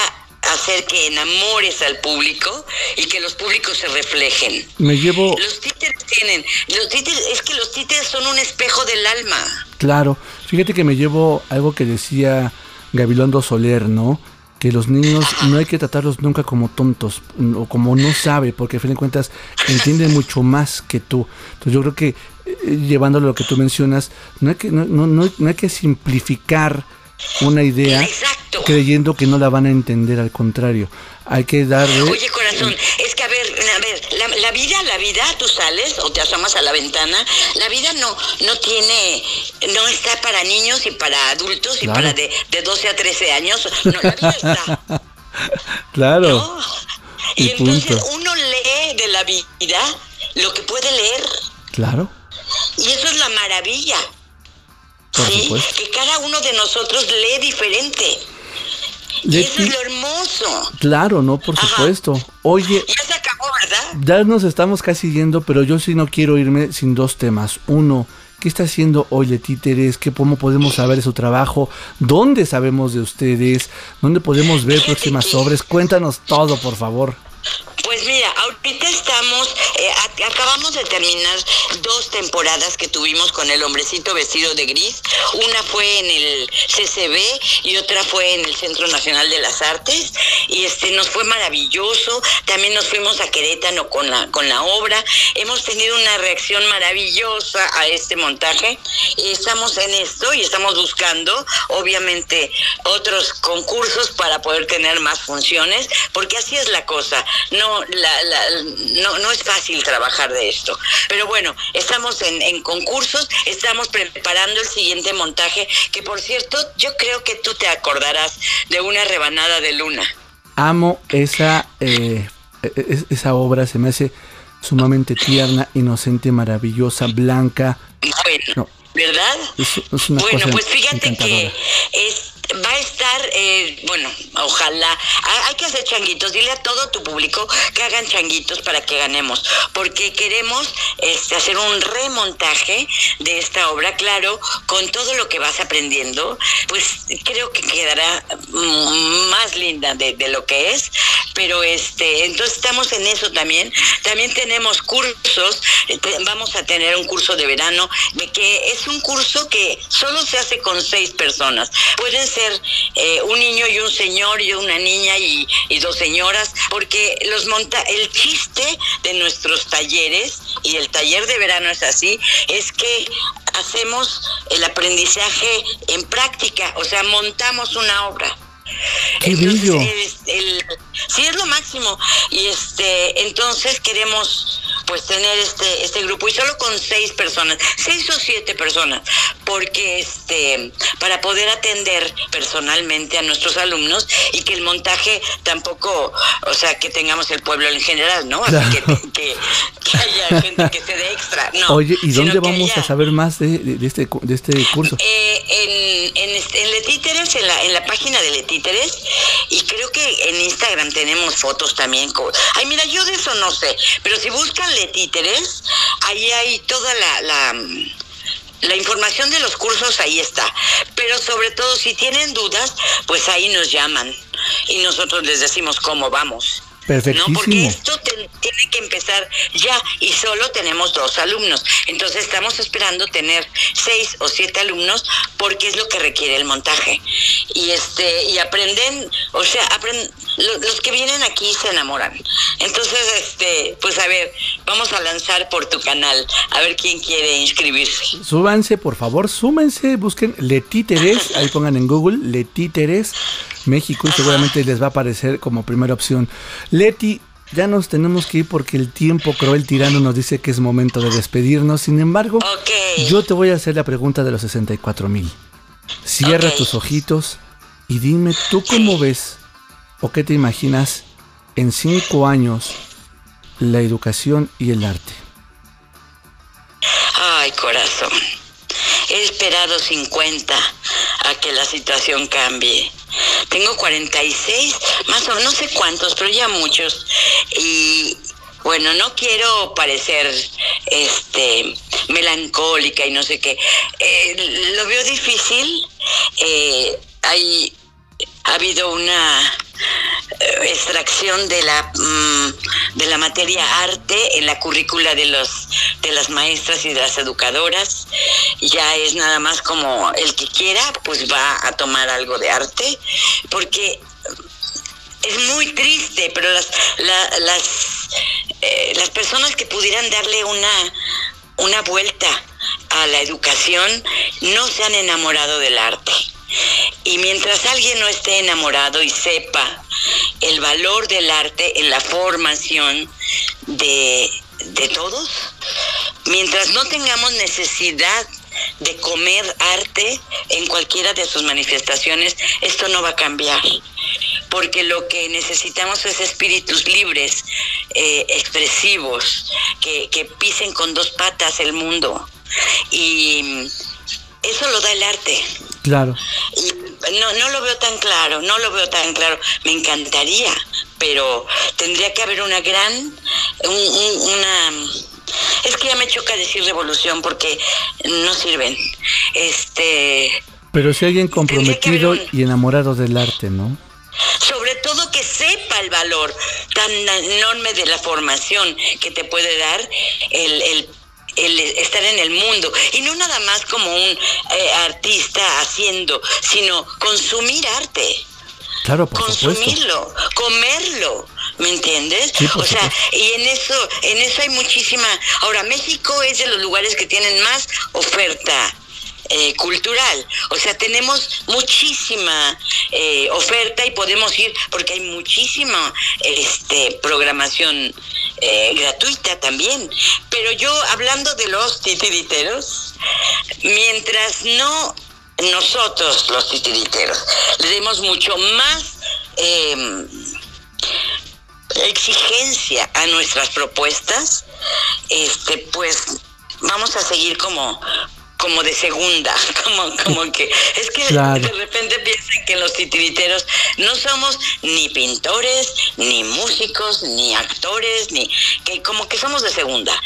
hacer que enamores al público y que los públicos se reflejen.
Me llevo...
Los títeres tienen, los títeres, es que los títeres son un espejo del alma.
Claro, fíjate que me llevo algo que decía Gabilondo Soler, ¿no? Que los niños no hay que tratarlos nunca como tontos o como no sabe, porque a fin de cuentas entienden mucho más que tú. Entonces yo creo que eh, llevándolo a lo que tú mencionas, no hay que, no, no, no hay que simplificar una idea creyendo que no la van a entender, al contrario. Hay que darle...
Oye, corazón, es que a ver, a ver, la, vida, la vida, tú sales o te asomas a la ventana, la vida no no tiene, no está para niños y para adultos y para de, de 12 a 13 años, no, la vida está.
claro.
Y, entonces uno lee de la vida lo que puede leer.
Claro.
Y eso es la maravilla. sí, que cada uno de nosotros lee diferente. Eso es lo hermoso.
Claro, no, por supuesto. Oye.
Ya se acabó, ¿verdad?
Ya nos estamos casi yendo, pero yo sí no quiero irme sin dos temas. Uno, ¿qué está haciendo hoy de Títeres? ¿Qué, ¿Cómo podemos saber de su trabajo? ¿Dónde sabemos de ustedes? ¿Dónde podemos ver próximas obras? Cuéntanos todo, por favor.
Pues mira, ahorita estamos, eh, acabamos de terminar dos temporadas que tuvimos con el hombrecito vestido de gris. Una fue en el CCB y otra fue en el Centro Nacional de las Artes. Y este nos fue maravilloso. También nos fuimos a Querétaro con la, con la obra. Hemos tenido una reacción maravillosa a este montaje. Y estamos en esto y estamos buscando, obviamente, otros concursos para poder tener más funciones, porque así es la cosa. No no, no, es fácil trabajar de esto. Pero bueno, estamos en, en concursos, estamos preparando el siguiente montaje, que por cierto, yo creo que tú te acordarás de una rebanada de luna.
Amo esa, eh, esa obra, se me hace sumamente tierna, inocente, maravillosa, blanca.
Bueno, ¿verdad? bueno, pues fíjate que es va a estar, eh, bueno, ojalá, hay que hacer changuitos, dile a todo tu público que hagan changuitos para que ganemos, porque queremos este, hacer un remontaje de esta obra, claro, con todo lo que vas aprendiendo, pues creo que quedará mm, más linda de, lo que es, pero este, entonces estamos en eso también, también tenemos cursos, vamos a tener un curso de verano, de que es un curso que solo se hace con seis personas, pueden ser eh, un niño y un señor y una niña y, dos señoras, porque los monta el chiste de nuestros talleres, y el taller de verano es así, es que hacemos el aprendizaje en práctica, o sea, montamos una obra.
¡Qué
Entonces,
bello!
es el- sí, es lo máximo. Y este, entonces queremos pues tener este, este grupo y solo con seis personas, seis o siete personas, porque este, para poder atender personalmente a nuestros alumnos y que el montaje tampoco, o sea, que tengamos el pueblo en general, ¿no? Así que, que, que haya gente que esté de extra, no.
Oye, ¿y dónde vamos
haya-
a saber más de, de- de este, de este curso?
eh, en, en, en Letíteres, en la, en la página de Letíteres, y creo que en Instagram tenemos fotos también. Ay, mira, yo de eso no sé, pero si buscan Letíteres, ahí hay toda la, la, la información de los cursos, ahí está. Pero sobre todo, si tienen dudas, pues ahí nos llaman y nosotros les decimos cómo vamos. No, porque
Perfectísimo.
esto te- tiene que empezar ya y solo tenemos dos alumnos. Entonces estamos esperando tener seis o siete alumnos porque es lo que requiere el montaje. Y este y aprenden, o sea, aprenden, lo- los que vienen aquí se enamoran. Entonces, este, pues a ver, vamos a lanzar por tu canal a ver quién quiere inscribirse.
Súbanse, por favor, súmense, busquen Letíteres, ahí pongan en Google Letíteres México y seguramente les va a aparecer como primera opción. Leti, ya nos tenemos que ir porque el tiempo cruel tirano nos dice que es momento de despedirnos. Sin embargo, yo te voy a hacer la pregunta de los 64 mil. Cierra tus ojitos y dime tú cómo ves o qué te imaginas en cinco años la educación y el arte.
Ay, corazón. He esperado 50 a que la situación cambie. Tengo 46, más o menos, no sé cuántos, pero ya muchos. Y bueno, no quiero parecer este melancólica y no sé qué. Eh, lo veo difícil. Eh, hay ha habido una extracción de la mm, de la materia arte en la currícula de los de las maestras y de las educadoras. Ya es nada más como el que quiera pues va a tomar algo de arte porque es muy triste pero las la- las eh, las personas que pudieran darle una una vuelta a la educación no se han enamorado del arte y mientras alguien no esté enamorado y sepa el valor del arte en la formación de, de todos, mientras no tengamos necesidad de comer arte en cualquiera de sus manifestaciones, esto no va a cambiar. Porque lo que necesitamos es espíritus libres, eh, expresivos, que, que pisen con dos patas el mundo. Y eso lo da el arte.
Claro.
Y no, no lo veo tan claro, no lo veo tan claro. Me encantaría, pero tendría que haber una gran, un- un- una... Es que ya me choca decir revolución porque no sirven. Este,
Pero si alguien comprometido
un-
y enamorado del arte, ¿no?
sobre todo que sepa el valor tan enorme de la formación que te puede dar el, el- el estar en el mundo y no nada más como un eh, artista haciendo, sino consumir arte,
Claro, por supuesto.
consumirlo, comerlo. ¿Me entiendes?
Sí,
o sea,
supuesto.
y en eso, en eso hay muchísima. Ahora, México es de los lugares que tienen más oferta eh, cultural. O sea, tenemos muchísima eh, oferta y podemos ir porque hay muchísima este, programación eh, gratuita también. Pero yo, hablando de los titiriteros, mientras no nosotros, los titiriteros, le demos mucho más eh, exigencia a nuestras propuestas, este, pues vamos a seguir como como de segunda, como, como que es que
Claro.
de repente piensan que los titiriteros no somos ni pintores, ni músicos, ni actores, ni que como que somos de segunda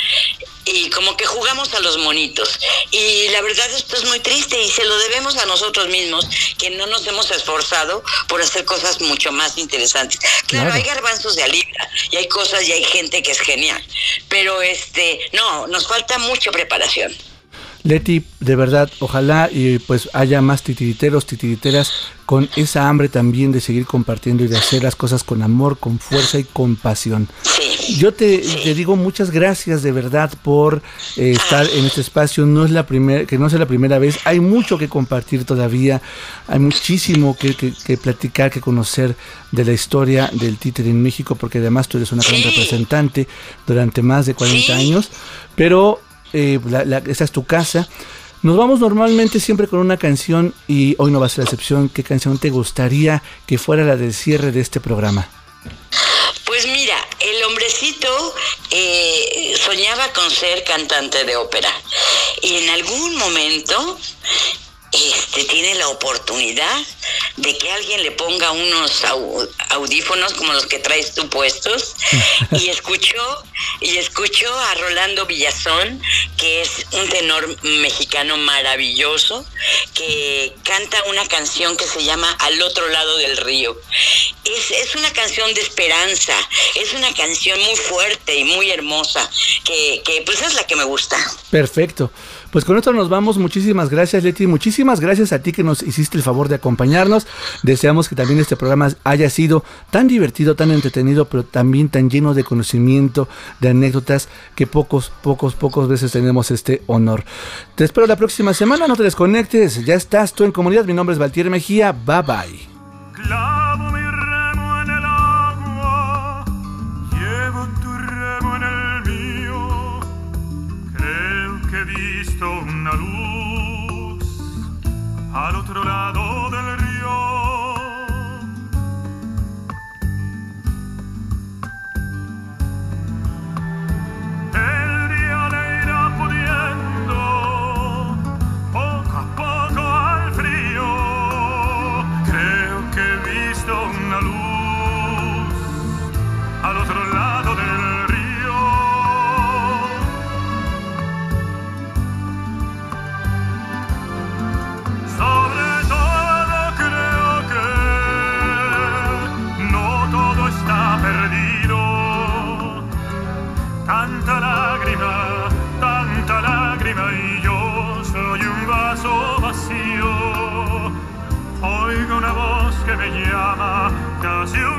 y como que jugamos a los monitos. Y la verdad esto es muy triste y se lo debemos a nosotros mismos que no nos hemos esforzado por hacer cosas mucho más interesantes. Claro,
Claro.
hay garbanzos de a libra y hay cosas y hay gente que es genial, pero este no, nos falta mucha preparación.
Leti, de verdad, ojalá y pues haya más titiriteros, titiriteras con esa hambre también de seguir compartiendo y de hacer las cosas con amor, con fuerza y con pasión. Yo te, digo muchas gracias de verdad por eh, estar en este espacio. No es la primera, que no sea la primera vez. Hay mucho que compartir todavía. Hay muchísimo que, que, platicar, que conocer de la historia del títere en México, porque además tú eres una gran representante durante más de 40 años. Pero eh, esa es tu casa. Nos vamos normalmente siempre con una canción y hoy no va a ser la excepción. ¿Qué canción te gustaría que fuera la del cierre de este programa?
Pues mira, el hombrecito eh, soñaba con ser cantante de ópera y en algún momento este, tiene la oportunidad de que alguien le ponga unos audífonos como los que traes tú puestos. Y escuchó y escuchó a Rolando Villazón que es un tenor mexicano maravilloso que canta una canción que se llama Al otro lado del río. Es, es una canción de esperanza es una canción muy fuerte y muy hermosa que, que pues es la que me gusta.
Perfecto pues con esto nos vamos. Muchísimas gracias, Leti. Muchísimas gracias a ti que nos hiciste el favor de acompañarnos. Deseamos que también este programa haya sido tan divertido, tan entretenido, pero también tan lleno de conocimiento, de anécdotas, que pocos, pocos, pocos veces tenemos este honor. Te espero la próxima semana. No te desconectes. Ya estás tú en comunidad. Mi nombre es Valtier Mejía. Bye bye.
Voz que me llama, casi un